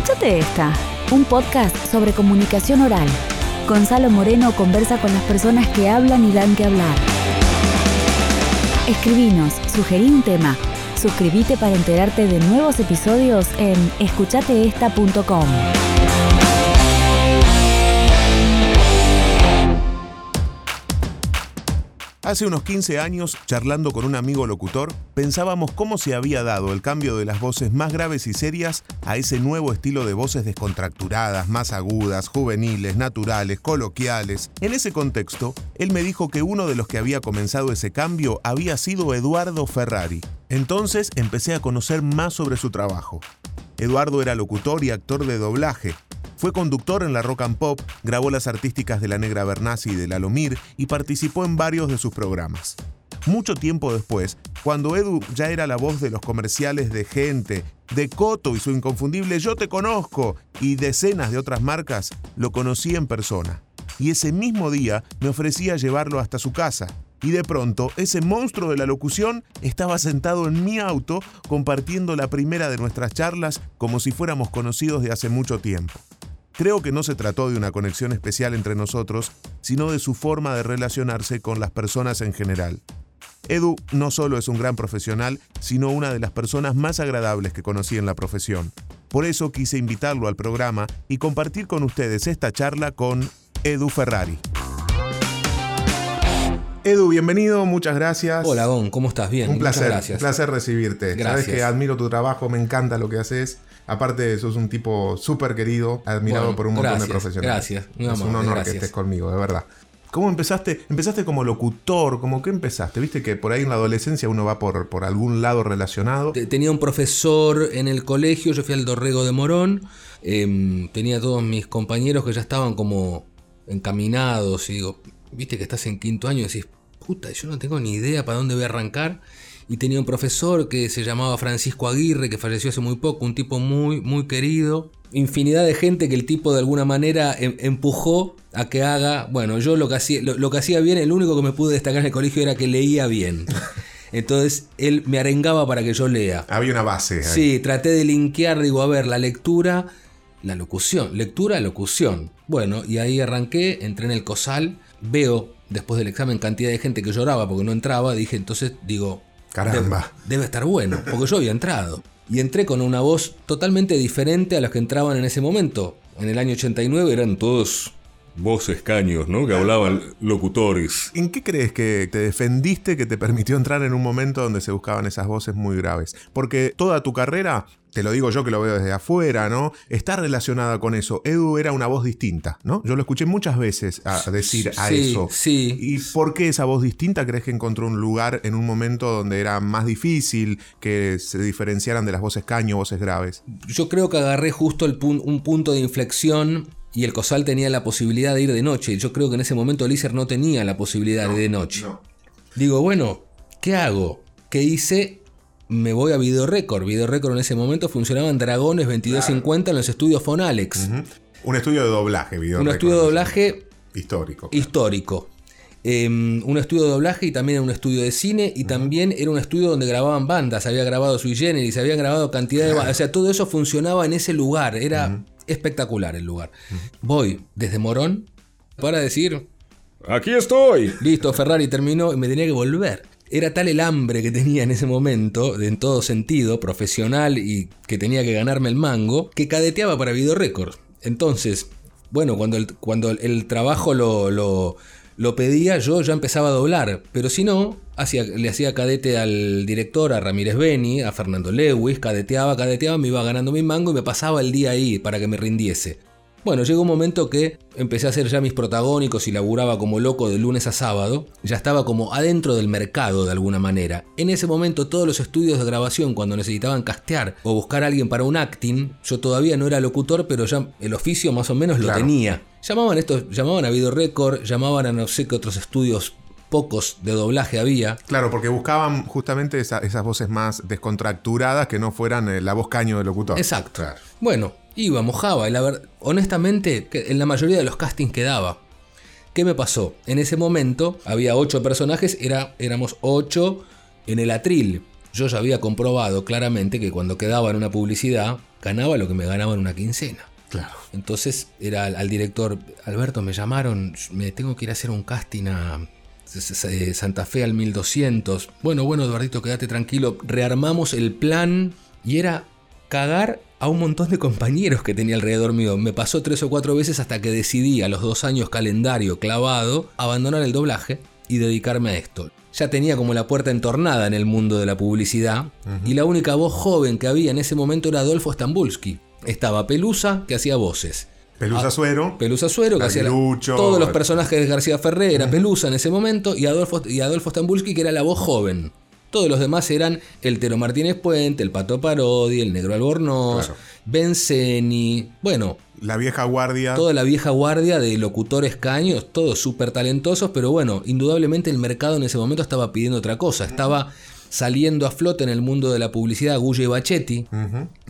Escúchate esta, un podcast sobre comunicación oral. Gonzalo Moreno conversa con las personas que hablan y dan que hablar. Escribinos, sugerí un tema. Suscríbete para enterarte de nuevos episodios en escuchateesta.com. Hace unos 15 años, charlando con un amigo locutor, pensábamos cómo se había dado el cambio de las voces más graves y serias a ese nuevo estilo de voces descontracturadas, más agudas, juveniles, naturales, coloquiales. En ese contexto, él me dijo que uno de los que había comenzado ese cambio había sido Eduardo Ferrari. Entonces empecé a conocer más sobre su trabajo. Eduardo era locutor y actor de doblaje, fue conductor en la Rock and Pop, grabó las artísticas de La Negra Bernasi y de La Lomir y participó en varios de sus programas. Mucho tiempo después, cuando Edu ya era la voz de los comerciales de Gente, de Coto y su inconfundible Yo te conozco y decenas de otras marcas, lo conocí en persona. Y ese mismo día me ofrecía llevarlo hasta su casa. Y de pronto, ese monstruo de la locución estaba sentado en mi auto compartiendo la primera de nuestras charlas como si fuéramos conocidos de hace mucho tiempo. Creo que no se trató de una conexión especial entre nosotros, sino de su forma de relacionarse con las personas en general. Edu no solo es un gran profesional, sino una de las personas más agradables que conocí en la profesión. Por eso quise invitarlo al programa y compartir con ustedes esta charla con Edu Ferrari. Edu, bienvenido, muchas gracias. Hola, Gon, ¿cómo estás? Bien, un placer, gracias. Un placer recibirte. Gracias. Sabes que admiro tu trabajo, me encanta lo que haces. Aparte, sos un tipo súper querido, admirado Bueno, por un montón gracias, de profesionales. gracias, muy es un honor gracias. que estés conmigo, de verdad. ¿Cómo empezaste? Empezaste como locutor, ¿cómo qué empezaste? Viste que por ahí en la adolescencia uno va por, por algún lado relacionado. Te- Tenía un profesor en el colegio, yo fui al Dorrego de Morón, em, tenía todos mis compañeros que ya estaban como encaminados y digo, viste que estás en quinto año y decís, puta, yo no tengo ni idea para dónde voy a arrancar. Y tenía un profesor que se llamaba Francisco Aguirre, que falleció hace muy poco, un tipo muy, muy querido. Infinidad de gente que el tipo de alguna manera em- empujó a que haga. Bueno, yo lo que, hacía, lo, lo que hacía bien, el único que me pude destacar en el colegio era que leía bien. Entonces él me arengaba para que yo lea. Había una base. ahí. Sí, traté de linkear, digo, a ver, la lectura, la locución, lectura, locución. Bueno, y ahí arranqué, entré en el COSAL, veo después del examen cantidad de gente que lloraba porque no entraba, dije, entonces digo, Caramba. Debe, debe estar bueno, porque yo había entrado. Y entré con una voz totalmente diferente a las que entraban en ese momento. En el año 89 eran todos voces caños, ¿no? Que hablaban locutores. ¿En qué crees que te defendiste que te permitió entrar en un momento donde se buscaban esas voces muy graves? Porque toda tu carrera, te lo digo yo que lo veo desde afuera, ¿no? Está relacionada con eso. Edu era una voz distinta, ¿no? Yo lo escuché muchas veces a decir a Sí, eso. sí. ¿Y por qué esa voz distinta crees que encontró un lugar en un momento donde era más difícil que se diferenciaran de las voces caño, voces graves? Yo creo que agarré justo el pun- un punto de inflexión y el COSAL tenía la posibilidad de ir de noche. Yo creo que en ese momento el ISER no tenía la posibilidad de ir de noche. Digo, bueno, ¿qué hago? ¿Qué hice? Me voy a Video Record. Video Record en ese momento funcionaban Dragones 2250 en los estudios Fonalex. Ujú. Un estudio de doblaje, video Un estudio de doblaje histórico. histórico. Eh, un estudio de doblaje y también era un estudio de cine y también era un estudio donde grababan bandas, había grabado Sui Generis, había grabado cantidad de bandas, o sea, todo eso funcionaba en ese lugar, era espectacular el lugar. Voy desde Morón para decir, Aquí estoy. listo, Ferrari terminó y me tenía que volver. Era tal el hambre que tenía en ese momento, en todo sentido, profesional y que tenía que ganarme el mango, que cadeteaba para Video Record. Entonces, bueno, cuando el, cuando el trabajo lo, lo, lo pedía, yo ya empezaba a doblar. Pero si no, le hacía cadete al director, a Ramírez Beni, a Fernando Lewis, cadeteaba, cadeteaba, me iba ganando mi mango y me pasaba el día ahí para que me rindiese. Bueno, llegó un momento que empecé a hacer ya mis protagónicos y laburaba como loco de lunes a sábado. Ya estaba como adentro del mercado de alguna manera. En ese momento todos los estudios de grabación cuando necesitaban castear o buscar a alguien para un acting, yo todavía no era locutor, pero ya el oficio más o menos lo Claro. tenía. Llamaban estos, llamaban a Video Record, llamaban a no sé qué otros estudios pocos de doblaje había. Claro, porque buscaban justamente esa- esas voces más descontracturadas que no fueran eh, la voz caño del locutor. Exacto. Claro. Bueno, iba, mojaba. Y la ver- honestamente, en la mayoría de los castings quedaba. ¿Qué me pasó? En ese momento había ocho personajes, era, éramos ocho en el atril. Yo ya había comprobado claramente que cuando quedaba en una publicidad, ganaba lo que me ganaba en una quincena. Claro. Entonces era al, al director, Alberto, me llamaron, me tengo que ir a hacer un casting a S- Santa Fe al 1200. Bueno, bueno, Eduardito, quédate tranquilo. Rearmamos el plan y era cagar a un montón de compañeros que tenía alrededor mío. Me pasó tres o cuatro veces hasta que decidí a los dos años calendario clavado abandonar el doblaje y dedicarme a esto. Ya tenía como la puerta entornada en el mundo de la publicidad y la única voz joven que había en ese momento era Adolfo Stambulski. Estaba Pelusa, que hacía voces. Pelusa Ah, Suero. Pelusa Suero, que hacía todos los personajes de García Ferré, era Pelusa en ese momento, y Adolfo, y Adolfo Stambulski, que era la voz joven. Todos los demás eran el Tero Martínez Puente, el Pato Parodi, el Negro Albornoz, Claro. Bueno, La vieja guardia. toda la vieja guardia de locutores caños, todos súper talentosos, pero bueno, indudablemente el mercado en ese momento estaba pidiendo otra cosa, estaba saliendo a flote en el mundo de la publicidad Gulle y Bachetti,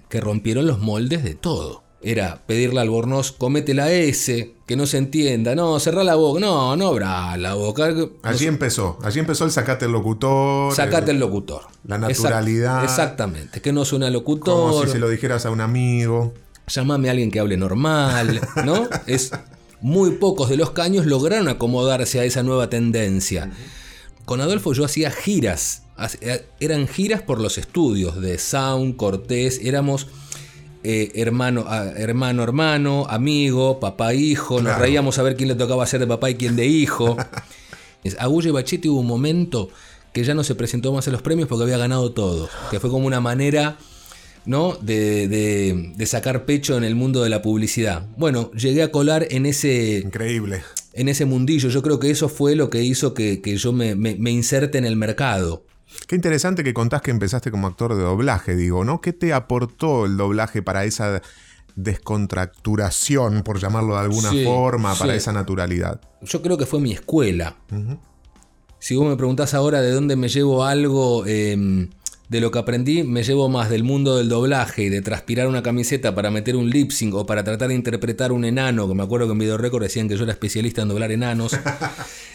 que rompieron los moldes de todo. Era pedirle al Albornoz, comete la S, que no se entienda, no, cerrá la boca, no, no abra la boca. no Allí empezó. Allí empezó el sacate el locutor. Sacate el- el locutor. la Exact- naturalidad. exactamente, que no suena Como locutor, si se lo dijeras a un amigo. llamame a alguien que hable normal, ¿no? Es muy pocos de los caños lograron acomodarse a esa nueva tendencia. Con Adolfo yo hacía giras, hace- eran giras por los estudios de Sound, Cortés, éramos eh, hermano, a- hermano, hermano, amigo, papá, hijo, nos Claro. reíamos a ver quién le tocaba ser de papá y quién de hijo. Es- A Gulle Bachetti hubo un momento que ya no se presentó más a los premios porque había ganado todo, que fue como una manera ¿no? De, de- de sacar pecho en el mundo de la publicidad. Bueno, llegué a colar en ese, Increíble. en ese mundillo. Yo creo que eso fue lo que hizo que, que yo me, me, me inserte en el mercado. Qué interesante que contás que empezaste como actor de doblaje, digo, ¿no? ¿Qué te aportó el doblaje para esa descontracturación, por llamarlo de alguna Sí, forma, para sí. esa naturalidad? Yo creo que fue mi escuela. Si vos me preguntás ahora de dónde me llevo algo eh, de lo que aprendí, me llevo más del mundo del doblaje y de transpirar una camiseta para meter un lip sync o para tratar de interpretar un enano, que me acuerdo que en Video Record decían que yo era especialista en doblar enanos.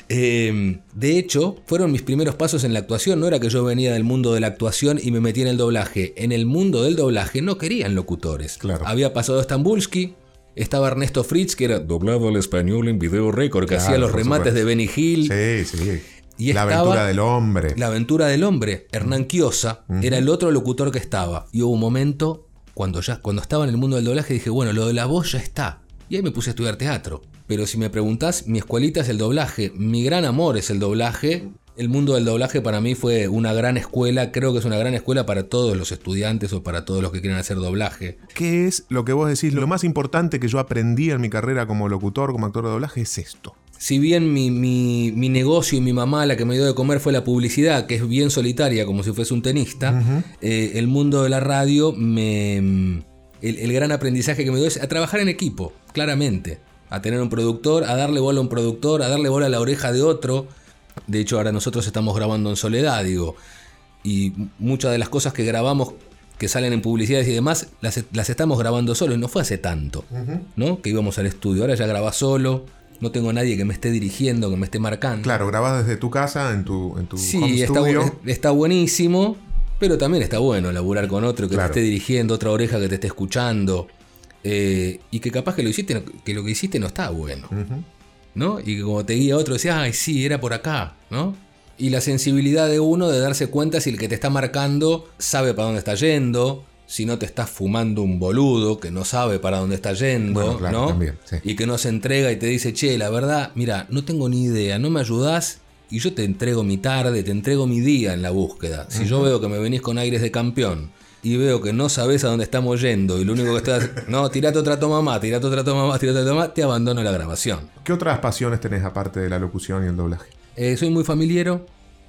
Eh, de hecho, fueron mis primeros pasos en la actuación. No era que yo venía del mundo de la actuación y me metí en el doblaje. En el mundo del doblaje no querían locutores. Claro. Había pasado Stambulski, estaba Ernesto Fritz, que era doblado al español en Video Record, que Claro, hacía los remates supuesto. de Benny Hill. Sí, sí. Y la estaba- aventura del hombre. La aventura del hombre, Hernán Quiosa, era el otro locutor que estaba. Y hubo un momento, cuando ya cuando estaba en el mundo del doblaje, dije, bueno, lo de la voz ya está. Y ahí me puse a estudiar teatro. Pero si me preguntás, mi escuelita es el doblaje, mi gran amor es el doblaje. El mundo del doblaje para mí fue una gran escuela, creo que es una gran escuela para todos los estudiantes o para todos los que quieren hacer doblaje. ¿Qué es lo que vos decís? Lo más importante que yo aprendí en mi carrera como locutor, como actor de doblaje, es esto. Si bien mi, mi- mi negocio y mi mamá la que me dio de comer fue la publicidad, que es bien solitaria, como si fuese un tenista, eh, el mundo de la radio, me, el, el gran aprendizaje que me dio es a trabajar en equipo, claramente. A tener un productor, a darle bola a un productor, a darle bola a la oreja de otro. De hecho, ahora nosotros estamos grabando en soledad, digo. Y muchas de las cosas que grabamos, que salen en publicidades y demás, las, las estamos grabando solos. No fue hace tanto, ¿no? Que íbamos al estudio. Ahora ya grabás solo. No tengo nadie que me esté dirigiendo, que me esté marcando. Claro, grabás desde tu casa, en tu, en tu home Sí, está, studio. bu- está buenísimo, pero también está bueno laburar con otro que Claro. te esté dirigiendo, otra oreja que te esté escuchando. eh, y que capaz que lo, hiciste, que lo que hiciste no está bueno. ¿no? Y que como te guía otro, decías, ay, sí, era por acá, ¿no? Y la sensibilidad de uno de darse cuenta si el que te está marcando sabe para dónde está yendo, si no te estás fumando un boludo que no sabe para dónde está yendo, Bueno, claro, ¿no? también, sí. Y que no se entrega y te dice, che, la verdad, mira, no tengo ni idea, no me ayudás y yo te entrego mi tarde, te entrego mi día en la búsqueda. Si yo veo que me venís con aires de campeón y veo que no sabes a dónde estamos yendo y lo único que estás, no, tirate otra toma más, tirate otra toma más, tirate otra toma más, te abandono la grabación. ¿Qué otras pasiones tenés aparte de la locución y el doblaje? Eh, soy muy familiero,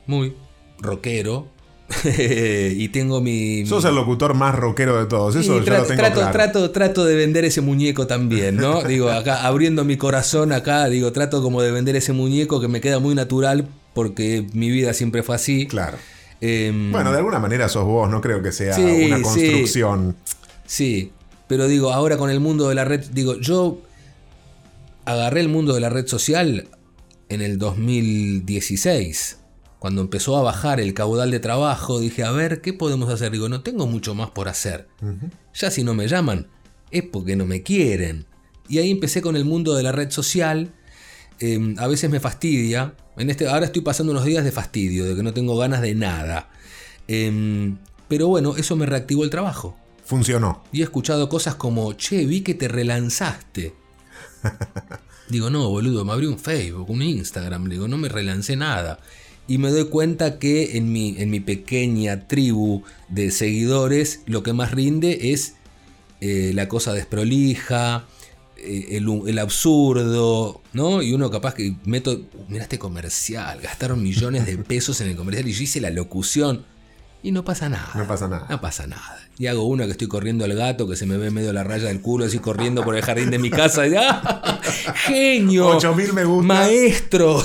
muy rockero. y tengo mi. Sos el locutor más rockero de todos, eso yo trato, lo tengo trato, claro. trato, trato de vender ese muñeco también, ¿no? digo, acá abriendo mi corazón acá, digo, trato como de vender ese muñeco que me queda muy natural porque mi vida siempre fue así. Claro. Em, Bueno, de alguna manera sos vos, no creo que sea Sí, una sí. construcción. Sí, pero digo, ahora con el mundo de la red, digo, yo agarré el mundo de la red social en el 2016, cuando empezó a bajar el caudal de trabajo, dije, a ver, ¿qué podemos hacer? Digo, no tengo mucho más por hacer. Ya si no me llaman, es porque no me quieren. Y ahí empecé con el mundo de la red social. Em, a veces me fastidia. En este, ahora estoy pasando unos días de fastidio, de que no tengo ganas de nada. Em, pero bueno, eso me reactivó el trabajo. Funcionó. Y he escuchado cosas como, che, vi que te relanzaste. Digo, no, boludo, me abrí un Facebook, un Instagram. Digo, no me relancé nada. Y me doy cuenta que en mi, en mi pequeña tribu de seguidores lo que más rinde es eh, la cosa desprolija, eh, el, el, absurdo, ¿no? Y uno capaz que meto, mira este comercial, gastaron millones de pesos en el comercial y yo hice la locución. Y no pasa nada. No pasa nada. No pasa nada. Y hago una que estoy corriendo al gato, que se me ve medio la raya del culo, así corriendo por el jardín de mi casa. Y, ¡ah! ¡Genio! 8000 me gusta. Maestro.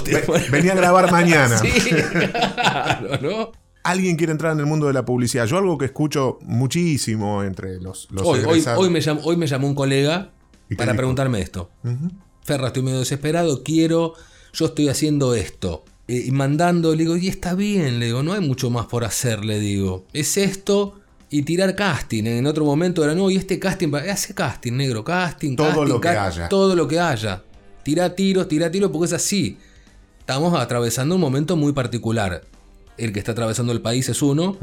Venía a grabar mañana. sí, claro, ¿no? Alguien quiere entrar en el mundo de la publicidad. Yo algo que escucho muchísimo entre los, los hoy, hoy, hoy me llamó, hoy me llamó un colega ¿Y qué para preguntarme esto. Ujú. Ferra, estoy medio desesperado, quiero, yo estoy haciendo esto. Eh, y mandando, le digo, y está bien, le digo, no hay mucho más por hacer, le digo. Es esto y tirar casting. En otro momento era, no, y este casting, hace casting, negro, casting, Todo casting, lo que haya. Todo lo que haya. Tira tiros, tira tiros, porque es así. Estamos atravesando un momento muy particular. El que está atravesando el país es uno.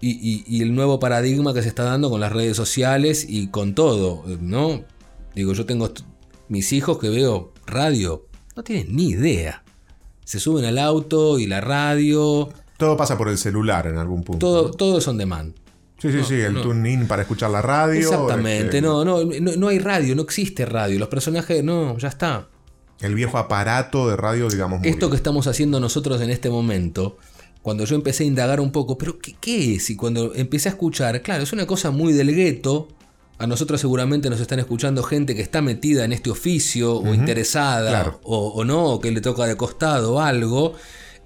y, y- y el nuevo paradigma que se está dando con las redes sociales y con todo, ¿no? Digo, yo tengo mis hijos que veo radio, no tienen ni idea. Se suben al auto y la radio, Todo pasa por el celular en algún punto. todo, ¿no? todo es on demand. Sí, sí, sí. El no. tune-in para escuchar la radio. Exactamente, este, no, no, no, no hay radio, no existe radio. Los personajes, no, ya está. El viejo aparato de radio, digamos. Esto que estamos haciendo nosotros en este momento, cuando yo empecé a indagar un poco, pero ¿qué, qué es? Y cuando empecé a escuchar, claro, es una cosa muy del gueto. A nosotros seguramente nos están escuchando gente que está metida en este oficio o interesada claro. o, o no, o que le toca de costado o algo.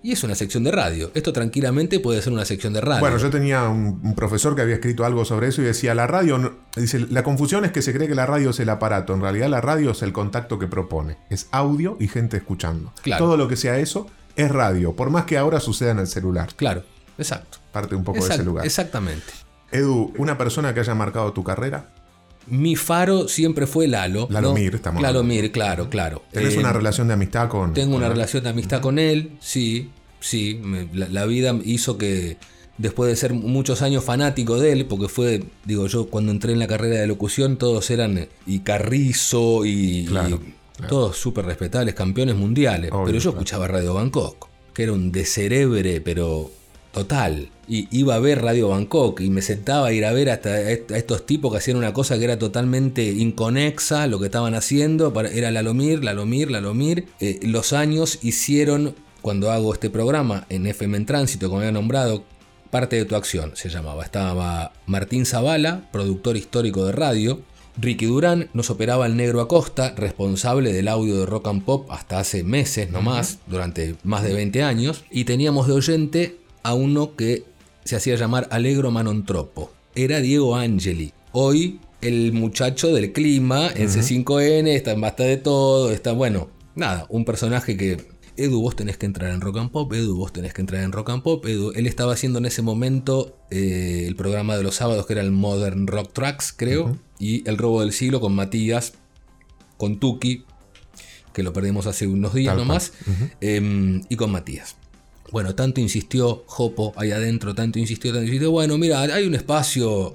Y es una sección de radio. Esto tranquilamente puede ser una sección de radio. Bueno, yo tenía un, un profesor que había escrito algo sobre eso y decía, la radio, dice, la confusión es que se cree que la radio es el aparato, en realidad la radio es el contacto que propone, es audio y gente escuchando. Claro. Todo lo que sea eso es radio, por más que ahora suceda en el celular, Claro, exacto. parte un poco de ese lugar. Exactamente. Edu, una persona que haya marcado tu carrera, Mi faro siempre fue Lalo. ¿no? Lalomir, estamos hablando. Lalomir, claro, claro. tenés Eh, una relación de amistad con... Tengo una con- relación de amistad con él, sí, sí. me- la, la vida hizo que después de ser muchos años fanático de él, porque fue, digo yo, cuando entré en la carrera de locución, todos eran eh, y Carrizo y, Claro, y claro. todos súper respetables, campeones mundiales. Obvio, pero yo claro. escuchaba Radio Bangkok, que era un descerebre, pero total. Y iba a ver Radio Bangkok y me sentaba a ir a ver hasta a est- a estos tipos que hacían una cosa que era totalmente inconexa, lo que estaban haciendo. Era Lalomir, Lalomir, Lalomir. Eh, los años hicieron, cuando hago este programa en FM en Tránsito, como había nombrado, parte de tu acción se llamaba. Estaba Martín Zavala, productor histórico de radio. Ricky Durán nos operaba el negro Acosta, responsable del audio de rock and pop hasta hace meses nomás, durante más de 20 años. Y teníamos de oyente a uno que se hacía llamar Alegro Manontropo. Era Diego Angeli. Hoy el muchacho del clima en C5N, está en Basta de Todo, está bueno. Nada, un personaje que Edu, vos tenés que entrar en Rock and Pop, Edu, vos tenés que entrar en Rock and Pop, Edu. Él estaba haciendo en ese momento eh, el programa de los sábados que era el Modern Rock Tracks, creo, y El Robo del Siglo con Matías, con Tuki, que lo perdimos hace unos días Tal nomás, eh, y con Matías. Bueno, tanto insistió Jopo ahí adentro, tanto insistió, tanto insistió. Bueno, mira, hay un espacio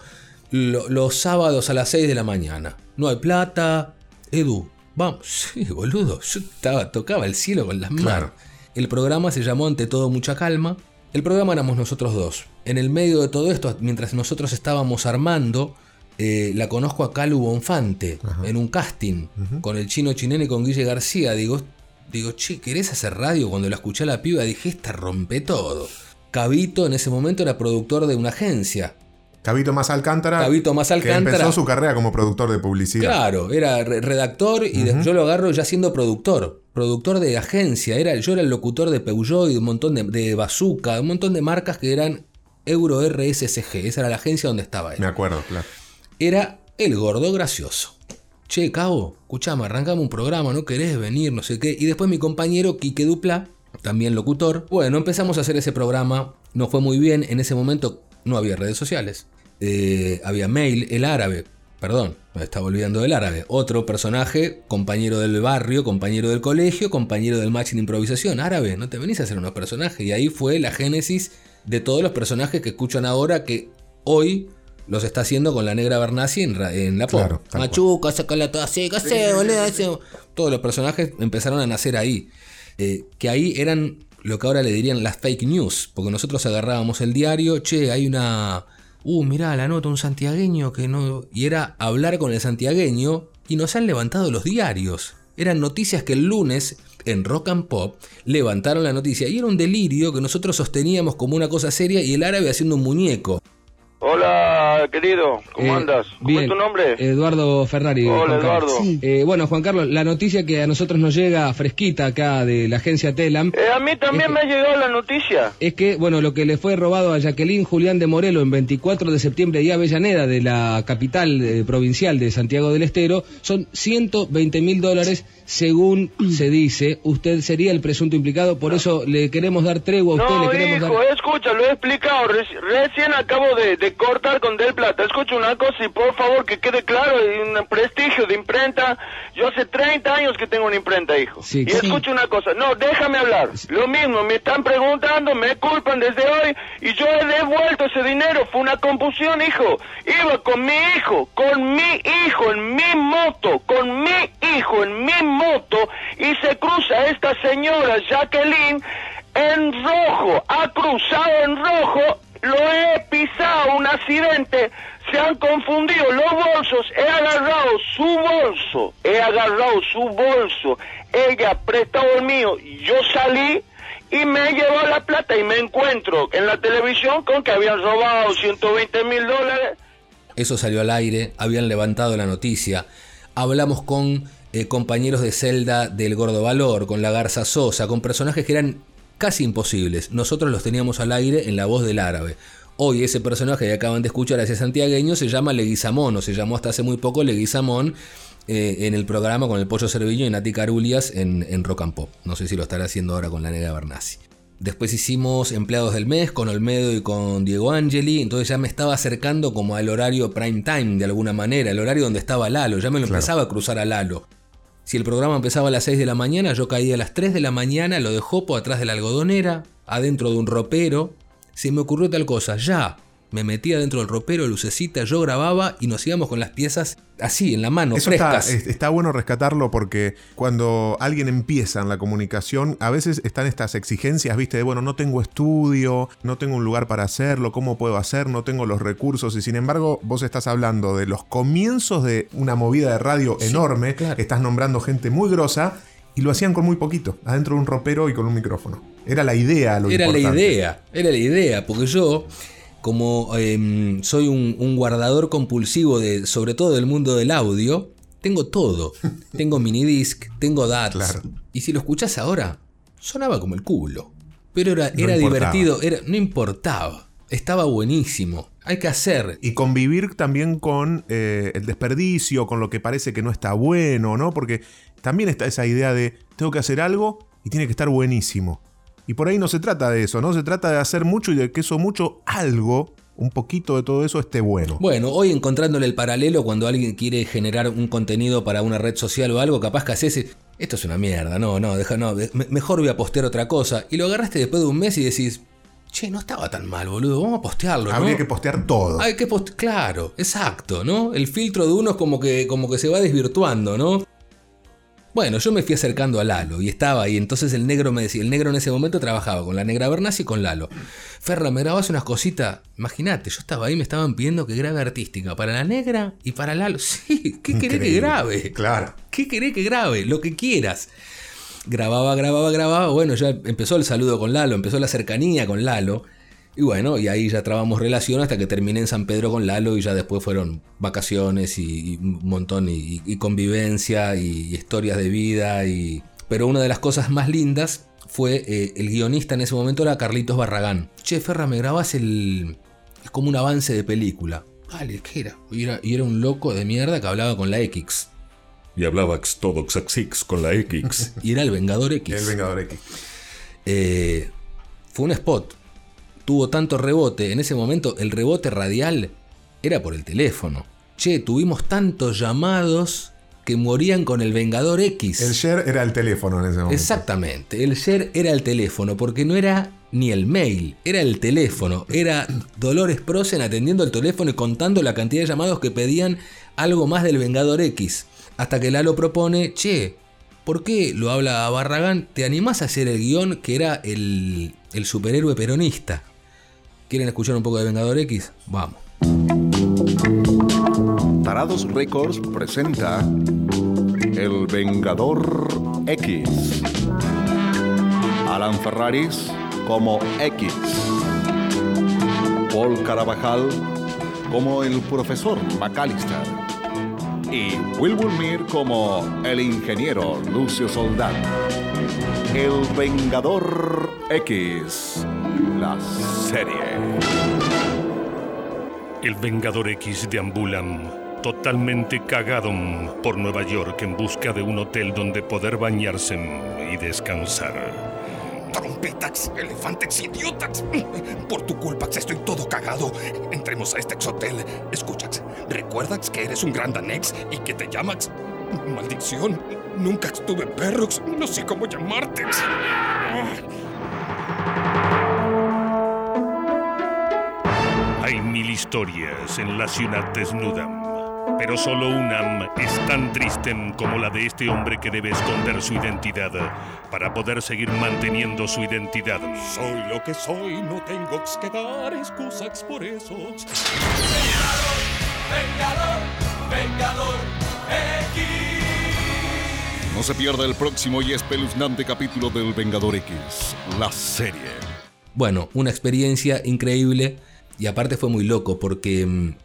lo- los sábados a las 6 de la mañana. No hay plata. Edu, vamos. Sí, boludo. Yo estaba, tocaba el cielo con las manos. Claro. El programa se llamó Ante todo mucha calma. El programa éramos nosotros dos. En el medio de todo esto, mientras nosotros estábamos armando, eh, la conozco a Calu Bonfante en un casting con el chino chinene y con Guille García. Digo, digo, che, ¿querés hacer radio? Cuando la escuché a la piba dije, esta rompe todo. Cabito en ese momento era productor de una agencia. Cabito Más Alcántara. Cabito Más Que Alcántara. empezó su carrera como productor de publicidad. Claro, era re- redactor y de- yo lo agarro ya siendo productor. Productor de agencia. Era, yo era el locutor de Peugeot y de un montón de, de Bazooka, un montón de marcas que eran Euro RSCG. Esa era la agencia donde estaba él. Me acuerdo, claro. Era el gordo gracioso. Che, Cabo, escuchame, arrancame un programa, no querés venir, no sé qué. Y después mi compañero Quique Dupla, también locutor. Bueno, empezamos a hacer ese programa, no fue muy bien, en ese momento no había redes sociales, eh, había mail, el árabe, perdón, me estaba olvidando del árabe, otro personaje, compañero del barrio, compañero del colegio, compañero del match de improvisación, árabe, no te venís a hacer unos personajes, y ahí fue la génesis de todos los personajes que escuchan ahora que hoy los está haciendo con la negra Bernasi en, en la pop. Claro, Machuca, sacala toda seca, sé, boludo, ese- Todos los personajes empezaron a nacer ahí. Eh, que ahí eran lo que ahora le dirían las fake news. Porque nosotros agarrábamos el diario, che, hay una. Uh, mirá, la nota, un santiagueño que no. Y era hablar con el santiagueño y nos han levantado los diarios. Eran noticias que el lunes en Rock and Pop levantaron la noticia y era un delirio que nosotros sosteníamos como una cosa seria y el árabe haciendo un muñeco. Hola, querido, ¿cómo Eh, andas? ¿Cómo bien. es tu nombre? Eduardo Ferrari. Hola, Juan. Eduardo. Eh, bueno, Juan Carlos, la noticia que a nosotros nos llega fresquita acá de la agencia Telam Eh, a mí también es me ha llegado la noticia. es que, bueno, lo que le fue robado a Jacqueline Julián de Morelo en 24 de septiembre y Avellaneda de la capital eh, provincial de Santiago del Estero son 120 mil dólares según se dice. Usted sería el presunto implicado, por eso le queremos dar tregua a usted, No, le queremos hijo, dar... escucha, lo he explicado. Reci- recién acabo de, de cortar con Del Plata. Escucha una cosa y por favor que quede claro, un prestigio de imprenta. Yo hace 30 años que tengo una imprenta, hijo. Sí, y sí. escucha una cosa, no, déjame hablar. Lo mismo, me están preguntando, me culpan desde hoy y yo he devuelto ese dinero. Fue una confusión, hijo. Iba con mi hijo, con mi hijo, en mi moto, con mi hijo, en mi moto y se cruza esta señora Jacqueline en rojo, ha cruzado en rojo, lo he pisado, un accidente, se han confundido los bolsos, he agarrado su bolso, he agarrado su bolso, ella prestado el mío, yo salí y me llevó la plata y me encuentro en la televisión con que habían robado 120 mil dólares. Eso salió al aire, habían levantado la noticia. Hablamos con eh, compañeros de celda del Gordo Valor, con la Garza Sosa, con personajes que eran casi imposibles. Nosotros los teníamos al aire en la voz del árabe. Hoy ese personaje que acaban de escuchar, ese santiagueño, se llama Leguizamón, o se llamó hasta hace muy poco Leguizamón, eh, en el programa con el Pollo Cerviño y Nati Carulias en, en Rock and Pop. No sé si lo estará haciendo ahora con la Negra Bernasi. Después hicimos Empleados del Mes con Olmedo y con Diego Angeli. Entonces ya me estaba acercando como al horario prime time de alguna manera, el horario donde estaba Lalo. Ya me lo empezaba a cruzar a Lalo. Si el programa empezaba a las 6 de la mañana, yo caía a las 3 de la mañana, lo de Jopo atrás de la algodonera, adentro de un ropero. Se me ocurrió tal cosa, ya. Me metía dentro del ropero, lucecita, yo grababa y nos íbamos con las piezas así, en la mano, Eso está, frescas. es- está bueno rescatarlo porque cuando alguien empieza en la comunicación, a veces están estas exigencias, viste, de bueno, no tengo estudio, no tengo un lugar para hacerlo, ¿cómo puedo hacer? No tengo los recursos. Y sin embargo, vos estás hablando de los comienzos de una movida de radio enorme, claro. estás nombrando gente muy grosa. Y lo hacían con muy poquito, adentro de un ropero y con un micrófono. Era la idea, lo Era la idea, era la idea, porque yo, como em, soy un, un guardador compulsivo de, sobre todo del mundo del audio, tengo todo. tengo minidisc, tengo DATs. Claro. Y si lo escuchás ahora, sonaba como el culo. Pero era, No era importaba. divertido, era, no importaba. Estaba buenísimo. Hay que hacer. Y convivir también con eh, el desperdicio, con lo que parece que no está bueno, ¿no? Porque también está esa idea de tengo que hacer algo y tiene que estar buenísimo. Y por ahí no se trata de eso, ¿no? Se trata de hacer mucho y de que eso mucho, algo, un poquito de todo eso esté bueno. Bueno, hoy encontrándole el paralelo cuando alguien quiere generar un contenido para una red social o algo, capaz que haces, esto es una mierda, no, no, deja, no, mejor voy a postear otra cosa. Y lo agarraste después de un mes y decís, che, no estaba tan mal, boludo, vamos a postearlo, ¿no? Habría que postear todo. Hay que post claro, exacto, ¿no? El filtro de uno es como que, como que se va desvirtuando, ¿no? Bueno, yo me fui acercando a Lalo y estaba ahí. Entonces el negro me decía, el negro en ese momento trabajaba con la negra Bernasi y con Lalo. Ferra, me grabás unas cositas. Imagínate, yo estaba ahí, me estaban pidiendo que grabe artística para la negra y para Lalo. Sí, ¿qué querés que grabe? Claro. ¿Qué querés que grabe? Lo que quieras. Grababa, grababa, grababa. Bueno, ya empezó el saludo con Lalo, empezó la cercanía con Lalo. Y bueno, y ahí ya trabamos relación hasta que terminé en San Pedro con Lalo y ya después fueron vacaciones y, y un montón y, y convivencia y, y historias de vida. Y... Pero una de las cosas más lindas fue eh, el guionista en ese momento era Carlitos Barragán. Che, Ferra, me grabás el... Es como un avance de película. Dale, ¿qué era? Y era, y era un loco de mierda que hablaba con la X. Y hablaba X todo Xaxix con la X. Y era el Vengador X. El Vengador X. eh, fue un spot. Tuvo tanto rebote. En ese momento el rebote radial era por el teléfono. Che, tuvimos tantos llamados que morían con el Vengador X. El share era el teléfono en ese momento. Exactamente, el share era el teléfono, porque no era ni el mail, era el teléfono. Era Dolores Prosen atendiendo el teléfono y contando la cantidad de llamados que pedían algo más del Vengador X. Hasta que Lalo propone, che, ¿por qué lo habla Barragán? ¿Te animás a hacer el guion que era el, el superhéroe peronista? ¿Quieren escuchar un poco de Vengador X? Vamos. Tarados Records presenta El Vengador X. Alan Ferraris como X. Paul Carabajal como el profesor McAllister. Y Will Wilmere como el ingeniero Lucio Soldán. El Vengador X. La serie. El Vengador X deambulan totalmente cagado por Nueva York en busca de un hotel donde poder bañarse y descansar. Trompetax, elefantex, idiotax. Por tu culpa estoy todo cagado. Entremos a este ex hotel. Escuchax, ¿recuerdas que eres un gran danex y que te llamas? Maldición, nunca estuve perrox. No sé cómo llamarte. Historias en la ciudad desnuda, pero solo una es tan triste como la de este hombre que debe esconder su identidad para poder seguir manteniendo su identidad. Soy lo que soy, no tengo que dar excusas por eso. Vengador, Vengador X. No se pierda el próximo y espeluznante capítulo del Vengador X, la serie. Bueno, una experiencia increíble y aparte fue muy loco porque mm,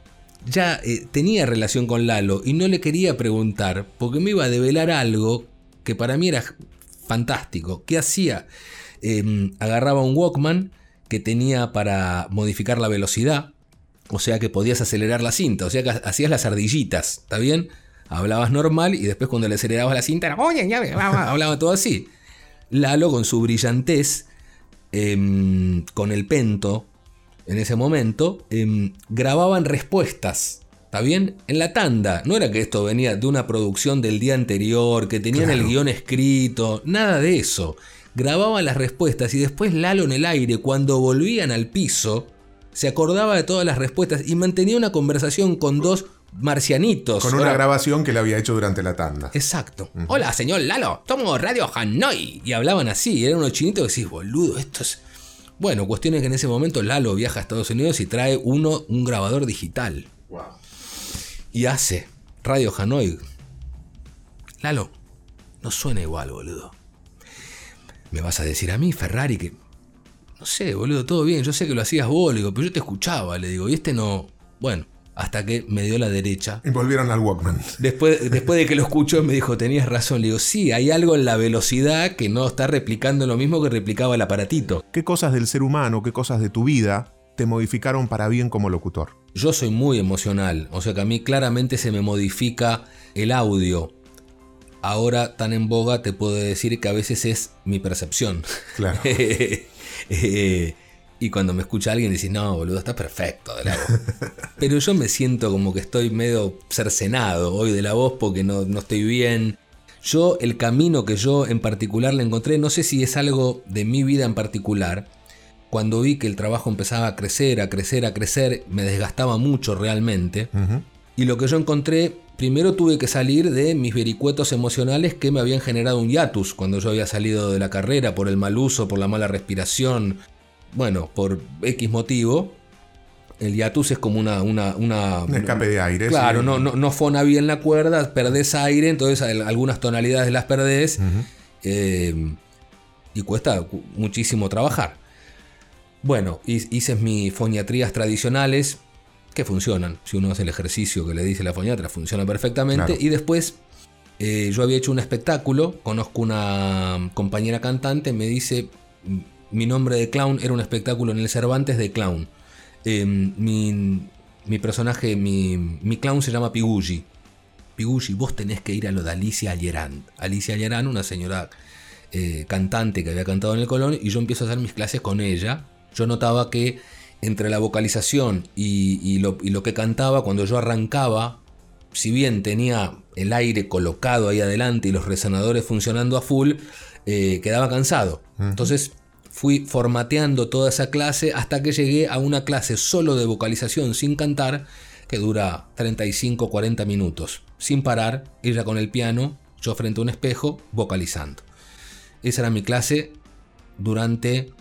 ya eh, tenía relación con Lalo y no le quería preguntar porque me iba a develar algo que para mí era fantástico. ¿Qué hacía? Eh, agarraba un Walkman que tenía para modificar la velocidad, o sea que podías acelerar la cinta, o sea que hacías las ardillitas, ¿está bien? Hablabas normal y después cuando le acelerabas la cinta, era, oye, ya hablaba todo así. Lalo con su brillantez, em, con el pento, en ese momento, em, grababan respuestas. ¿Está bien? En la tanda. No era que esto venía de una producción del día anterior, que tenían el guion escrito, nada de eso. Grababan las respuestas y después Lalo en el aire, cuando volvían al piso, se acordaba de todas las respuestas y mantenía una conversación con dos marcianitos. Con una Ahora- grabación que le había hecho durante la tanda. Exacto. Hola, señor Lalo, somos Radio Hanoi. Y hablaban así, eran unos chinitos que decís, boludo, esto es. Bueno, cuestión es que en ese momento Lalo viaja a Estados Unidos y trae uno, un grabador digital. Y hace Radio Hanoi. Lalo, no suena igual, boludo. Me vas a decir a mí, Ferrari, que. No sé, boludo, todo bien. Yo sé que lo hacías vos, le digo, pero yo te escuchaba, le digo, y este no. Bueno, hasta que me dio la derecha. Y volvieron al Walkman. Después, después de que lo escuchó, me dijo, tenías razón. Le digo, sí, hay algo en la velocidad que no está replicando lo mismo que replicaba el aparatito. ¿Qué cosas del ser humano, qué cosas de tu vida te modificaron para bien como locutor? Yo soy muy emocional, o sea que a mí claramente se me modifica el audio. Ahora tan en boga te puedo decir que a veces es mi percepción. Claro. Eh, y cuando me escucha alguien dice, no, boludo, está perfecto de la voz. Pero yo me siento como que estoy medio cercenado hoy de la voz porque no, no estoy bien. Yo, el camino que yo en particular le encontré, no sé si es algo de mi vida en particular, cuando vi que el trabajo empezaba a crecer, a crecer, a crecer, me desgastaba mucho realmente. Y lo que yo encontré, primero tuve que salir de mis vericuetos emocionales que me habían generado un hiatus cuando yo había salido de la carrera por el mal uso, por la mala respiración, bueno, por X motivo. El hiatus es como una... una, una Un escape de aire. Claro, sí. no, no, no fona bien la cuerda, perdés aire, entonces al- algunas tonalidades las perdés eh, y cuesta cu- muchísimo trabajar. Bueno, hi- hice mis foniatrías tradicionales que funcionan. Si uno hace el ejercicio que le dice la foniatra, funciona perfectamente. Claro. Y después eh, yo había hecho un espectáculo, conozco una compañera cantante, me dice, "M- mi nombre de clown era un espectáculo en el Cervantes de clown. Eh, mi, mi personaje, mi, mi clown se llama Pigugi. Pigugi, vos tenés que ir a lo de Alicia Allerán. Alicia Allerán, una señora eh, cantante que había cantado en el Colón, y yo empiezo a hacer mis clases con ella. Yo notaba que entre la vocalización y, lo, que cantaba, cuando yo arrancaba, si bien tenía el aire colocado ahí adelante y los resonadores funcionando a full, eh, quedaba cansado. Entonces fui formateando toda esa clase hasta que llegué a una clase solo de vocalización sin cantar que dura 35-40 minutos, sin parar, ella con el piano, yo frente a un espejo, vocalizando. Esa era mi clase durante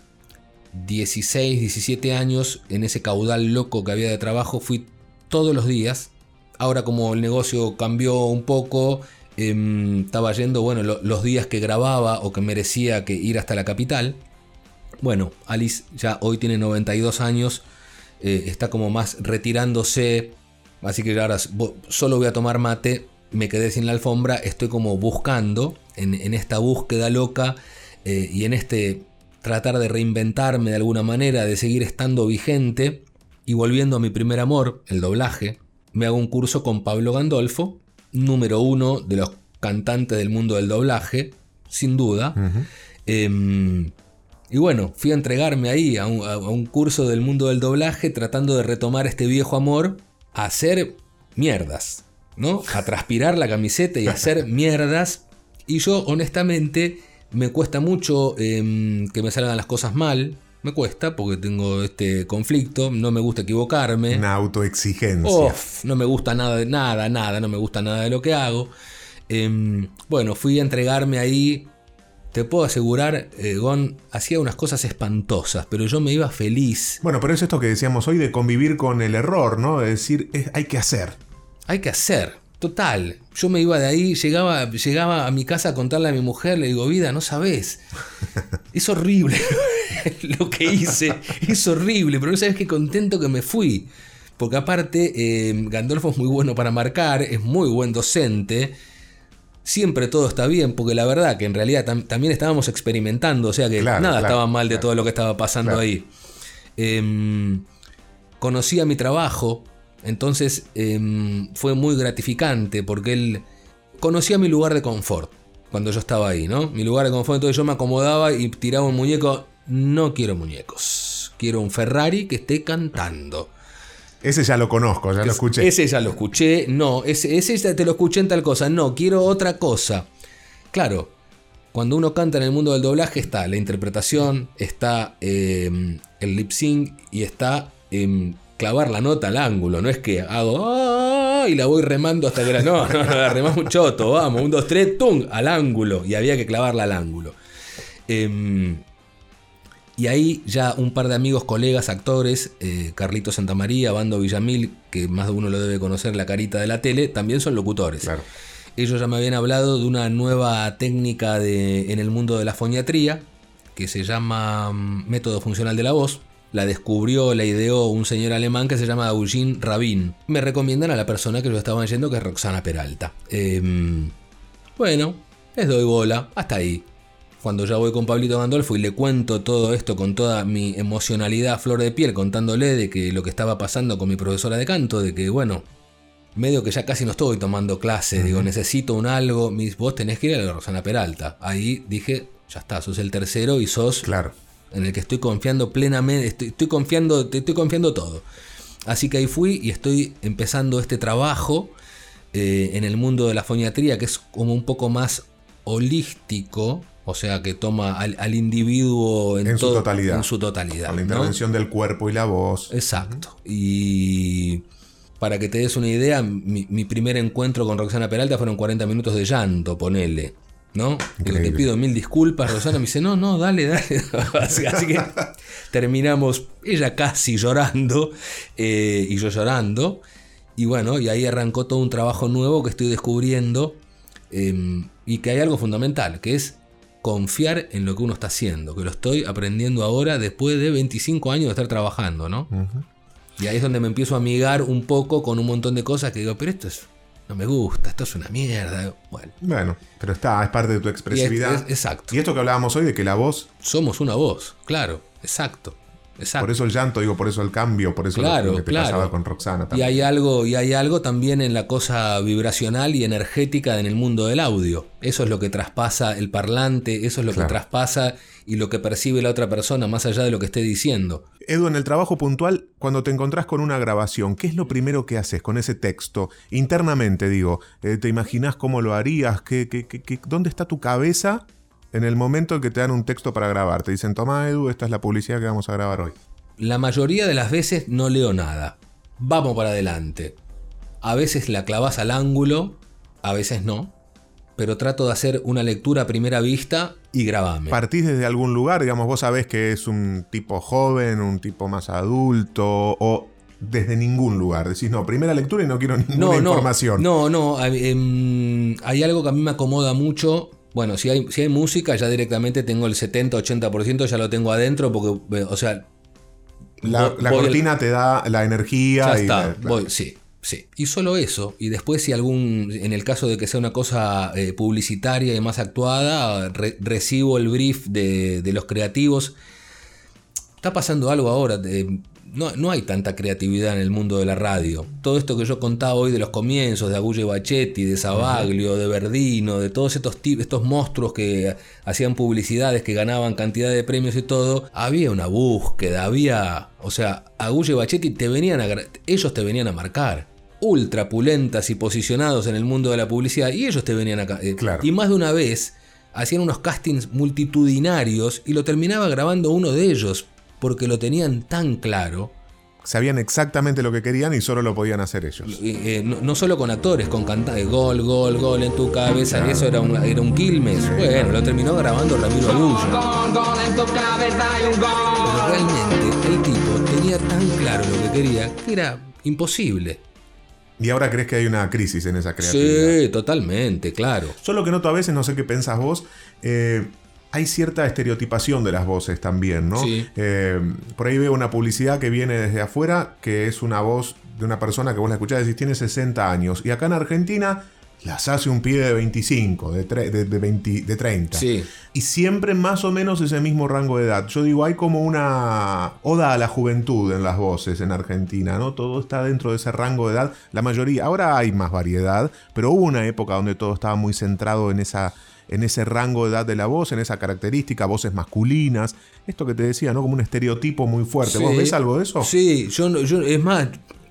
16, 17 años, en ese caudal loco que había de trabajo, fui todos los días. Ahora como el negocio cambió un poco, em, estaba yendo, bueno, los días que grababa o que merecía que ir hasta la capital. Bueno, Alice ya hoy tiene 92 años, eh, está como más retirándose, así que ahora solo voy a tomar mate, me quedé sin la alfombra, estoy como buscando, en, esta búsqueda loca eh, y en este tratar de reinventarme de alguna manera, de seguir estando vigente y volviendo a mi primer amor, el doblaje, me hago un curso con Pablo Gandolfo, número uno de los cantantes del mundo del doblaje, sin duda. Y bueno, fui a entregarme ahí a un, curso del mundo del doblaje tratando de retomar este viejo amor a hacer mierdas, ¿no? A transpirar la camiseta y hacer mierdas. Y yo honestamente me cuesta mucho em, que me salgan las cosas mal. Me cuesta porque tengo este conflicto, no me gusta equivocarme. Una autoexigencia. No me gusta nada de nada, nada, no me gusta nada de lo que hago. Em, bueno, fui a entregarme ahí te puedo asegurar, eh, Gon hacía unas cosas espantosas, pero yo me iba feliz. Bueno, pero es esto que decíamos hoy de convivir con el error, ¿no? Es decir, hay que hacer. Hay que hacer, total. Yo me iba de ahí, llegaba, llegaba a mi casa a contarle a mi mujer, le digo, vida, no sabes. Es horrible lo que hice, es horrible, pero no sabes qué contento que me fui. Porque aparte, eh, Gandolfo es muy bueno para marcar, es muy buen docente siempre todo está bien, porque la verdad que en realidad también estábamos experimentando, o sea que nada estaba mal de todo lo que estaba pasando ahí. Em, conocía mi trabajo, entonces em, fue muy gratificante porque él conocía mi lugar de confort cuando yo estaba ahí, ¿no? Mi lugar de confort, entonces yo me acomodaba y tiraba un muñeco. No quiero muñecos, quiero un Ferrari que esté cantando. Ese ya lo conozco, ya lo escuché. Ese ya lo escuché, no, ese, ese te lo escuché en tal cosa, no, quiero otra cosa. Claro, cuando uno canta en el mundo del doblaje está la interpretación, está em, el lip sync y está em, clavar la nota al ángulo. No es que hago ah", y la voy remando hasta que la. No, no, no, la remamos un choto, vamos, un, dos, tres, tum, al ángulo. Y había que clavarla al ángulo. Eh, y ahí ya un par de amigos, colegas, actores, eh, Carlito Santamaría, Bando Villamil, que más de uno lo debe conocer, la carita de la tele, también son locutores. Ellos ya me habían hablado de una nueva técnica de, en el mundo de la foniatría, que se llama mm, método funcional de la voz. La descubrió, la ideó un señor alemán que se llama Eugene Rabin. Me recomiendan a la persona que lo estaban yendo, que es Roxana Peralta. Em, bueno, les doy bola, hasta ahí cuando ya voy con Pablito Gandolfo y le cuento todo esto con toda mi emocionalidad a flor de piel, contándole de que lo que estaba pasando con mi profesora de canto, de que bueno, medio que ya casi no estoy tomando clases, digo, necesito un algo, mis, vos tenés que ir a la Rosana Peralta. Ahí dije, ya está, sos el tercero y sos claro. en el que estoy confiando plenamente, estoy, estoy confiando, te estoy confiando todo. Así que ahí fui y estoy empezando este trabajo eh, en el mundo de la foniatría, que es como un poco más holístico, o sea que toma al, individuo en, su totalidad. En su totalidad. Con la intervención del cuerpo y la voz. Exacto. Y para que te des una idea, mi, primer encuentro con Roxana Peralta fueron 40 minutos de llanto, ponele. ¿No? te pido mil disculpas, Roxana me dice, no, no, dale, dale. así, que terminamos, ella casi llorando eh, y yo llorando. Y bueno, y ahí arrancó todo un trabajo nuevo que estoy descubriendo em, y que hay algo fundamental, que es confiar en lo que uno está haciendo, que lo estoy aprendiendo ahora después de 25 años de estar trabajando, ¿no? Y ahí es donde me empiezo a amigar un poco con un montón de cosas que digo, pero esto es, no me gusta, esto es una mierda. Bueno, bueno pero está, es parte de tu expresividad. exacto. Y esto que hablábamos hoy de que la voz... Somos una voz, claro, exacto. Exacto. Por eso el llanto, digo, por eso el cambio, por eso Claro, lo que te claro. pasaba con Roxana Y también. hay algo, y hay algo también en la cosa vibracional y energética en el mundo del audio. Eso es lo que traspasa el parlante, eso es lo Claro. que traspasa y lo que percibe la otra persona, más allá de lo que esté diciendo. Edu, en el trabajo puntual, cuando te encontrás con una grabación, ¿qué es lo primero que haces con ese texto? Internamente, digo, eh, ¿te imaginas cómo lo harías? ¿Qué, qué- qué- qué- dónde está tu cabeza en el momento en que te dan un texto para grabar? Te dicen, toma Edu, esta es la publicidad que vamos a grabar hoy. La mayoría de las veces no leo nada. Vamos para adelante. A veces la clavas al ángulo, a veces no. Pero trato de hacer una lectura a primera vista y grabame. Partís desde algún lugar, digamos, vos sabés que es un tipo joven, un tipo más adulto, o desde ningún lugar. Decís, no, primera lectura y no quiero ninguna no, no, información. No, no. hay, em, hay algo que a mí me acomoda mucho. Bueno, si hay, si hay música, ya directamente tengo el 70-80%, ya lo tengo adentro, porque, eh, o sea. La, vo- la voy al- cortina te da la energía. Ya y está, la- voy, sí, sí. Y solo eso. Y después, si algún, en el caso de que sea una cosa eh, publicitaria y más actuada, re- recibo el brief de, de los creativos. Está pasando algo ahora. de- no, no hay tanta creatividad en el mundo de la radio. Todo esto que yo contaba hoy de los comienzos, de Agulle Bachetti, de Sabaglio, de Verdino, de todos estos, estos monstruos que hacían publicidades, que ganaban cantidad de premios y todo, había una búsqueda, había... O sea, Agulle Bachetti te venían a... Ellos te venían a marcar. Ultra pulentas y posicionados en el mundo de la publicidad. Y ellos te venían acá. eh, Claro. Y más de una vez hacían unos castings multitudinarios y lo terminaba grabando uno de ellos. Porque lo tenían tan claro. Sabían exactamente lo que querían y solo lo podían hacer ellos. Eh, eh, no, no solo con actores, con cantantes, gol, gol, gol en tu cabeza, y eso era un, era un Quilmes. Bueno, lo terminó grabando Ramiro Agullo. Pero realmente el tipo tenía tan claro lo que quería que era imposible. Y ahora crees que hay una crisis en esa creatividad. Sí, totalmente, claro. Yo lo que noto a veces, no sé qué pensás vos, eh, hay cierta estereotipación de las voces también, ¿no? Sí. Eh, por ahí veo una publicidad que viene desde afuera, que es una voz de una persona que vos la escuchás y decís tiene 60 años. Y acá en Argentina las hace un pibe de 25, de, tre- de, de 20 de 30. Sí. Y siempre más o menos ese mismo rango de edad. Yo digo, hay como una oda a la juventud en las voces en Argentina, ¿no? Todo está dentro de ese rango de edad. La mayoría, ahora hay más variedad, pero hubo una época donde todo estaba muy centrado en esa en ese rango de edad de la voz, en esa característica, voces masculinas, esto que te decía, ¿no? Como un estereotipo muy fuerte. ¿Vos Sí. ves algo de eso? Sí, yo, no- yo es más,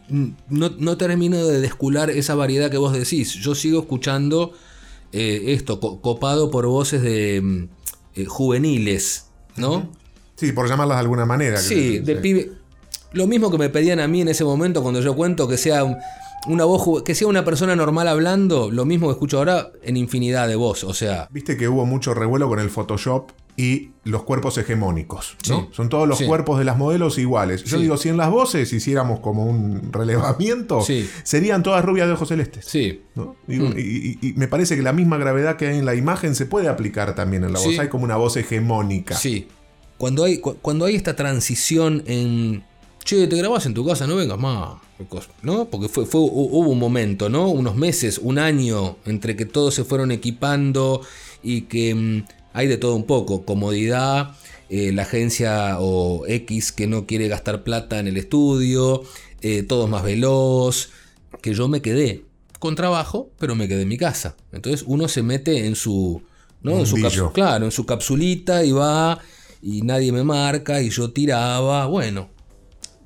no, no termino de descular esa variedad que vos decís. Yo sigo escuchando eh, esto, co- copado por voces de mm, eh, juveniles, ¿no? Sí, por llamarlas de alguna manera. Sí, de pibe. Lo mismo que me pedían a mí en ese momento cuando yo cuento que sea un- una voz, que sea una persona normal hablando, lo mismo que escucho ahora en infinidad de voz, o sea, Viste que hubo mucho revuelo con el Photoshop y los cuerpos hegemónicos. ¿no? Sí. Son todos los Sí. cuerpos de las modelos iguales. Yo Sí. digo, si en las voces hiciéramos como un relevamiento, Sí. serían todas rubias de ojos celestes. sí. ¿no? Mm. y, me parece que la misma gravedad que hay en la imagen se puede aplicar también en la voz. Hay como una voz hegemónica. Sí. Cuando hay, cu- cuando hay esta transición en. Che, te grabas en tu casa, no vengas más. ¿No? Porque fue, fue- hu- hubo un momento, ¿no? Unos meses, un año, entre que todos se fueron equipando y que mm, hay de todo un poco. Comodidad, eh, la agencia o X que no quiere gastar plata en el estudio, eh, todo más veloz. Que yo me quedé con trabajo, pero me quedé en mi casa. Entonces uno se mete en su. ¿no? En su claro, en su capsulita y va y nadie me marca y yo tiraba. Bueno,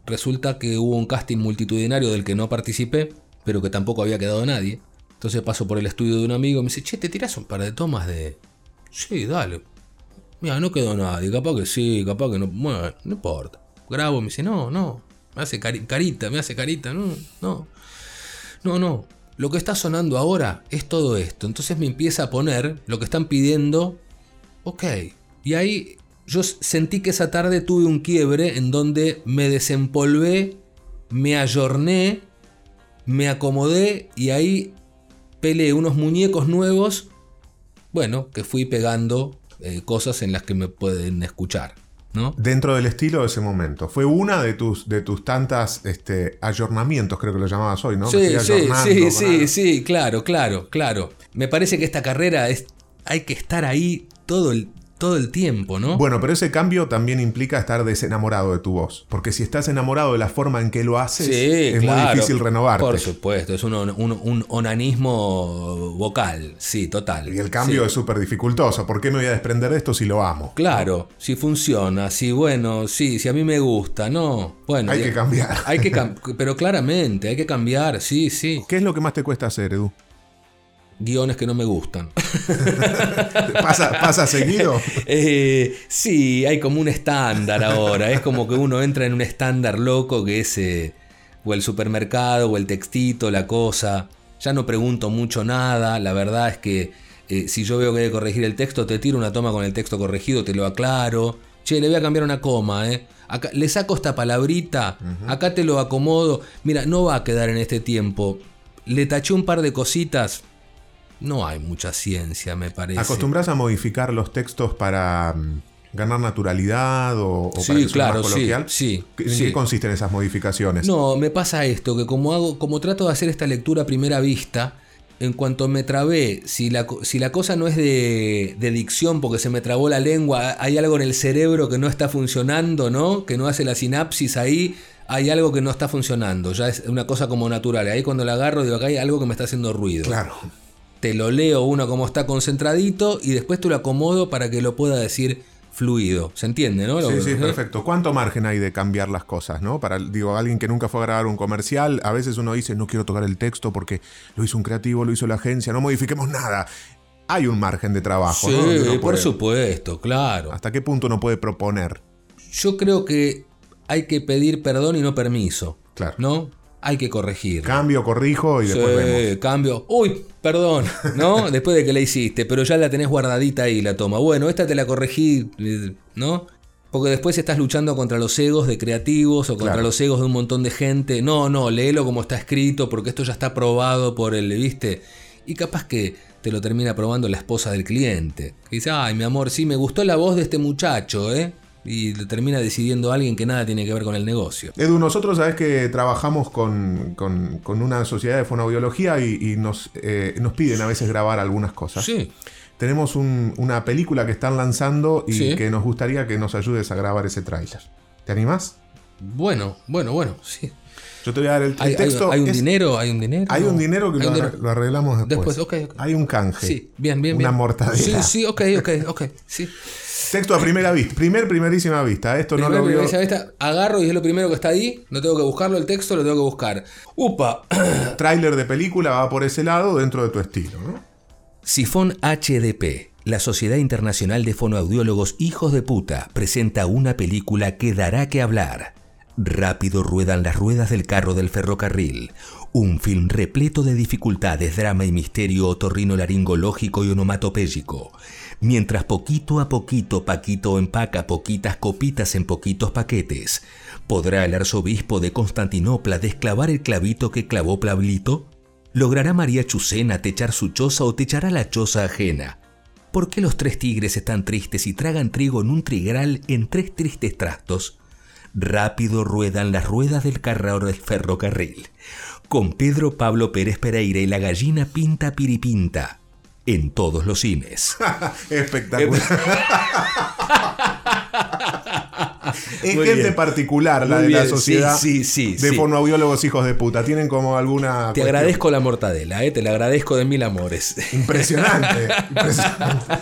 resulta que hubo un casting multitudinario del que no participé, pero que tampoco había quedado nadie. Entonces paso por el estudio de un amigo y me dice, che, ¿te tirás un par de tomas de...? Sí, dale. Mira, no quedó nadie, capaz que sí, capaz que no... Bueno, no importa. Grabo, me dice, no, no. Me hace cari- carita, me hace carita, no, no. No, no. Lo que está sonando ahora es todo esto. Entonces me empieza a poner lo que están pidiendo. Ok. Y ahí yo sentí que esa tarde tuve un quiebre en donde me desempolvé, me ayorné, me acomodé y ahí peleé unos muñecos nuevos. Bueno, que fui pegando eh, cosas en las que me pueden escuchar. ¿no? Dentro del estilo de ese momento. Fue una de tus, de tus tantas este, ayornamientos, creo que lo llamabas hoy, ¿no? Sí, sí, sí, sí, sí, claro, claro, claro. Me parece que esta carrera es, hay que estar ahí todo el, todo el tiempo, ¿no? Bueno, pero ese cambio también implica estar desenamorado de tu voz. Porque si estás enamorado de la forma en que lo haces, es muy difícil renovarte. Por supuesto, es un, un, un onanismo vocal, sí, total. Y el cambio sí. es súper dificultoso. ¿Por qué me voy a desprender de esto si lo amo? Claro, si funciona, si bueno, sí, si a mí me gusta, no. Bueno, Hay que cambiar. Hay que cam- pero claramente, hay que cambiar, sí, sí. ¿Qué es lo que más te cuesta hacer, Edu? Guiones que no me gustan. ¿Pasa, pasa seguido? Eh, sí, hay como un estándar ahora. Es como que uno entra en un estándar loco que es eh, o el supermercado o el textito, la cosa. Ya no pregunto mucho nada. La verdad es que eh, si yo veo que hay que corregir el texto, te tiro una toma con el texto corregido, te lo aclaro. Che, le voy a cambiar una coma, ¿eh? Acá, le saco esta palabrita, acá te lo acomodo. Mira, no va a quedar en este tiempo. Le taché un par de cositas. No hay mucha ciencia, me parece. ¿Acostumbras a modificar los textos para mm, ganar naturalidad o, o para que claro, más coloquial? sí, ¿En sí. qué consisten esas modificaciones? No, me pasa esto, que como hago, como trato de hacer esta lectura a primera vista, en cuanto me trabé, si la, si la cosa no es de, de dicción porque se me trabó la lengua, hay algo en el cerebro que no está funcionando, ¿no? Que no hace la sinapsis ahí, hay algo que no está funcionando, ya es una cosa como natural. Ahí cuando la agarro digo, acá hay algo que me está haciendo ruido. Claro. Te lo leo uno como está concentradito y después te lo acomodo para que lo pueda decir fluido. ¿Se entiende, no? Lo- Sí, sí, ¿eh? perfecto. ¿Cuánto margen hay de cambiar las cosas, no? Para, digo, alguien que nunca fue a grabar un comercial, a veces uno dice, no quiero tocar el texto porque lo hizo un creativo, lo hizo la agencia, no modifiquemos nada. Hay un margen de trabajo, Sí, por puede- supuesto, claro. ¿Hasta qué punto uno puede proponer? Yo creo que hay que pedir perdón y no permiso. Claro. ¿No? Hay que corregir. Cambio, corrijo y después Sí, vemos. cambio. Uy, perdón, ¿no? Después de que la hiciste, pero ya la tenés guardadita ahí la toma. Bueno, esta te la corregí, ¿no? Porque después estás luchando contra los egos de creativos o contra Claro. los egos de un montón de gente. No, no, léelo como está escrito porque esto ya está probado por el, ¿viste? Y capaz que te lo termina probando la esposa del cliente. Que dice, ay, mi amor, sí, me gustó la voz de este muchacho, ¿eh? Y lo termina decidiendo alguien que nada tiene que ver con el negocio. Edu, nosotros sabes que trabajamos con, con- con una sociedad de fonoaudiología y, y nos, eh, nos piden a veces grabar algunas cosas. Sí. Tenemos un- una película que están lanzando y Sí. que nos gustaría que nos ayudes a grabar ese tráiler. ¿Te animás? Bueno, bueno, bueno, sí. Yo te voy a dar el, el ¿Hay, hay- texto. hay un es- dinero? ¿Hay un dinero? Hay un dinero que lo, arreglamos después. Después, ok, ok. Hay un canje. Sí, bien, bien, Una bien. mortadela. Sí, sí, ok, ok, ok. Sí. Texto a primera vista. Primer, primerísima vista. Esto no lo primera vista, agarro y es lo primero que está ahí. No tengo que buscarlo, el texto lo tengo que buscar. Upa. Tráiler de película va por ese lado dentro de tu estilo, ¿no? Sifón HDP, la Sociedad Internacional de Fonoaudiólogos Hijos de Puta, presenta una película que dará que hablar. Rápido ruedan las ruedas del carro del ferrocarril. Un film repleto de dificultades, drama y misterio otorrinolaringológico y onomatopéyico. Mientras poquito a poquito Paquito empaca poquitas copitas en poquitos paquetes, ¿podrá el arzobispo de Constantinopla desclavar el clavito que clavó Pablito? ¿Logrará María Chucena techar su choza o techará la choza ajena? ¿Por qué los tres tigres están tristes y tragan trigo en un trigral en tres tristes trastos? Rápido ruedan las ruedas del carro del ferrocarril. Con Pedro Pablo Pérez Pereira y la gallina Pinta Piripinta. En todos los cines. Espectacular. es Muy gente bien. particular la Muy de la sociedad sí, sí, sí, de fonoaudiólogos hijos de puta. Tienen como alguna. Te cuestión. agradezco la mortadela, eh, te la agradezco de mil amores. Impresionante. impresionante.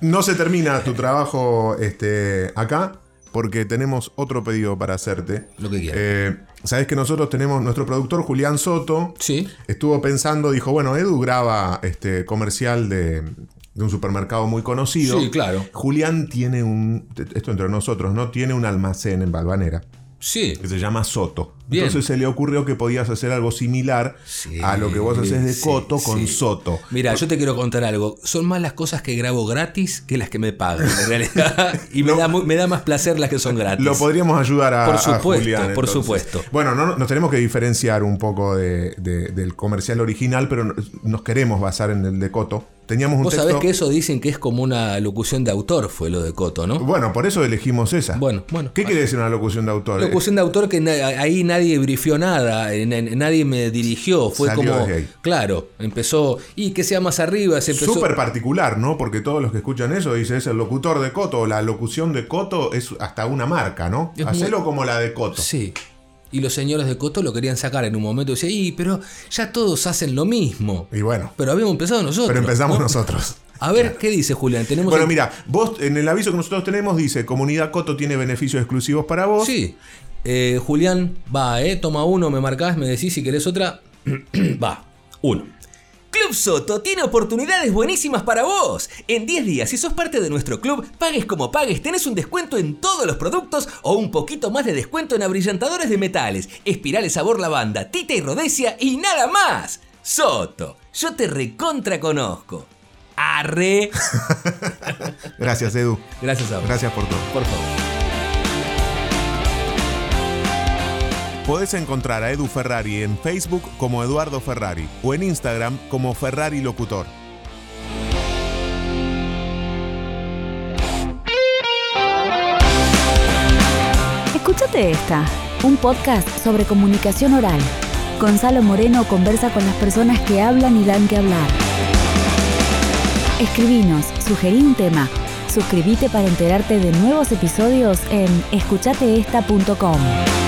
No se termina tu trabajo este, acá porque tenemos otro pedido para hacerte. Lo que quieras. Eh, Sabes que nosotros tenemos nuestro productor Julián Soto. Sí. Estuvo pensando, dijo, bueno, Edu graba este comercial de, de un supermercado muy conocido. Sí, claro. Julián tiene un, esto entre nosotros, ¿no? Tiene un almacén en Balvanera Sí. que se llama Soto. Bien. Entonces se le ocurrió que podías hacer algo similar Sí, a lo que vos haces de sí, Coto con sí. Soto. Mira, yo te quiero contar algo. Son más las cosas que grabo gratis que las que me pagan, en realidad. Y me, da, me da más placer las que son gratis. Lo podríamos ayudar a, Por a supuesto, Julián, por supuesto. Bueno, no, nos tenemos que diferenciar un poco de- de- del comercial original, pero nos queremos basar en el de Coto. Teníamos un Vos texto. sabés que eso dicen que es como una locución de autor, fue lo de Coto, ¿no? Bueno, por eso elegimos esa. Bueno, bueno. ¿Qué quiere decir una locución de autor? Locución de autor que ahí nadie brifió nada, eh, na- nadie me dirigió, fue Salió como, desde ahí. claro, empezó, y que sea más arriba, se empezó... Súper particular, ¿no? Porque todos los que escuchan eso dicen es el locutor de Coto. La locución de Coto es hasta una marca, ¿no? Es Hacelo muy- como la de Coto. Sí. Y los señores de Coto lo querían sacar en un momento. Decía, y pero ya todos hacen lo mismo. Y bueno. Pero habíamos empezado nosotros. Pero empezamos ¿no? nosotros. A ver, ¿qué dice Julián? Tenemos Bueno, el- mira, vos en el aviso que nosotros tenemos dice, comunidad Coto tiene beneficios exclusivos para vos. Sí. Eh, Julián, va, eh. Toma uno, me marcás, me decís si querés otra. va. Uno. Club Soto tiene oportunidades buenísimas para vos. En 10 días, si sos parte de nuestro club, pagues como pagues, tenés un descuento en todos los productos o un poquito más de descuento en abrillantadores de metales, espirales sabor lavanda, tita y rodesia y nada más. Soto, yo te recontra conozco. Arre. Gracias, Edu. Gracias a vos. Gracias por todo. Por favor. Podés encontrar a Edu Ferrari en Facebook como Eduardo Ferrari o en Instagram como Ferrari Locutor. Escúchate esta, un podcast sobre comunicación oral. Gonzalo Moreno conversa con las personas que hablan y dan que hablar. Escribinos, sugerí un tema. Suscríbete para enterarte de nuevos episodios en escuchateesta.com.